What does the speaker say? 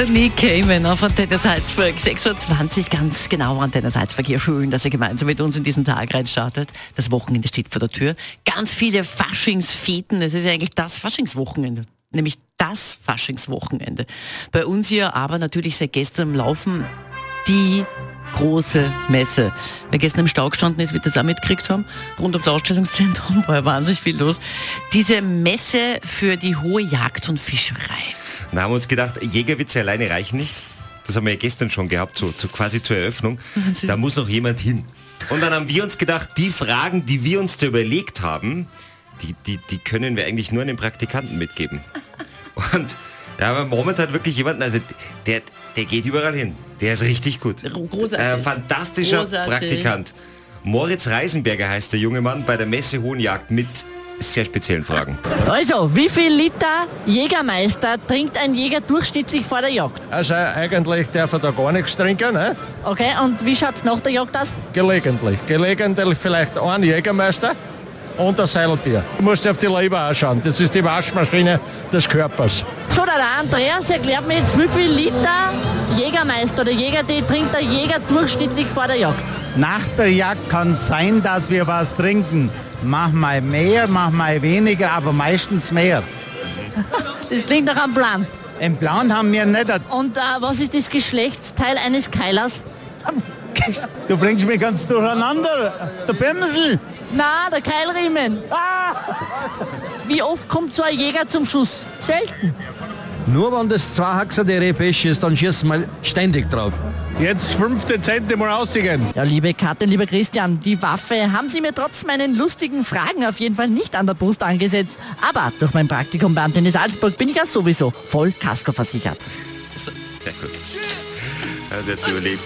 Der Nick Cayman auf Antenne Salzburg. 6.20 Uhr, ganz genau Antenne Salzburg. Ja, schön, dass ihr gemeinsam mit uns in diesen Tag reinstartet. Das Wochenende steht vor der Tür. Ganz viele Faschingsfeten. Es ist ja eigentlich das Faschingswochenende. Nämlich das Faschingswochenende. Bei uns hier aber natürlich seit gestern laufen die große Messe. Wer gestern im Stau gestanden ist, wird das auch mitgekriegt haben. Rund ums Ausstellungszentrum war ja wahnsinnig viel los. Diese Messe für die hohe Jagd und Fischerei. Da haben wir uns gedacht, Jägerwitze alleine reichen nicht. Das haben wir ja gestern schon gehabt, so, so quasi zur Eröffnung. Wahnsinn. Da muss noch jemand hin. Und dann haben wir uns gedacht, die Fragen, die wir uns da überlegt haben, die, die, die können wir eigentlich nur an den Praktikanten mitgeben. Und da haben wir momentan wirklich jemanden, also der, der geht überall hin. Der ist richtig gut. Ein fantastischer Großartig. Praktikant. Moritz Reisenberger heißt der junge Mann bei der Messe Hohenjagd mit sehr speziellen Fragen. Also, wie viel Liter Jägermeister trinkt ein Jäger durchschnittlich vor der Jagd? Also eigentlich darf er da gar nichts trinken, ne? Okay, und wie schaut's nach der Jagd aus? Gelegentlich. Gelegentlich vielleicht ein Jägermeister und ein Seilbier. Du musst auf die Leber anschauen. Das ist die Waschmaschine des Körpers. So, der Andreas erklärt mir jetzt, wie viel Liter Jägermeister oder Jägertee trinkt der Jäger durchschnittlich vor der Jagd? Nach der Jagd kann sein, dass wir was trinken. Manchmal mehr, manchmal weniger, aber meistens mehr. Das klingt nach einem Plan. Im Plan haben wir nicht. Und äh, was ist das Geschlechtsteil eines Keilers? Du bringst mich ganz durcheinander. Der Bämsel. Na, der Keilriemen. Wie oft kommt so ein Jäger zum Schuss? Selten. Nur wenn das zwei Haxer der Fisch ist, dann schießen wir ständig drauf. Jetzt fünf Dezent mal rausgehen. Ja, liebe Katrin, lieber Christian, die Waffe haben Sie mir trotz meinen lustigen Fragen auf jeden Fall nicht an der Brust angesetzt. Aber durch mein Praktikum bei Antenne Salzburg bin ich ja sowieso voll Kasko versichert. Sehr gut. Also jetzt überlebt.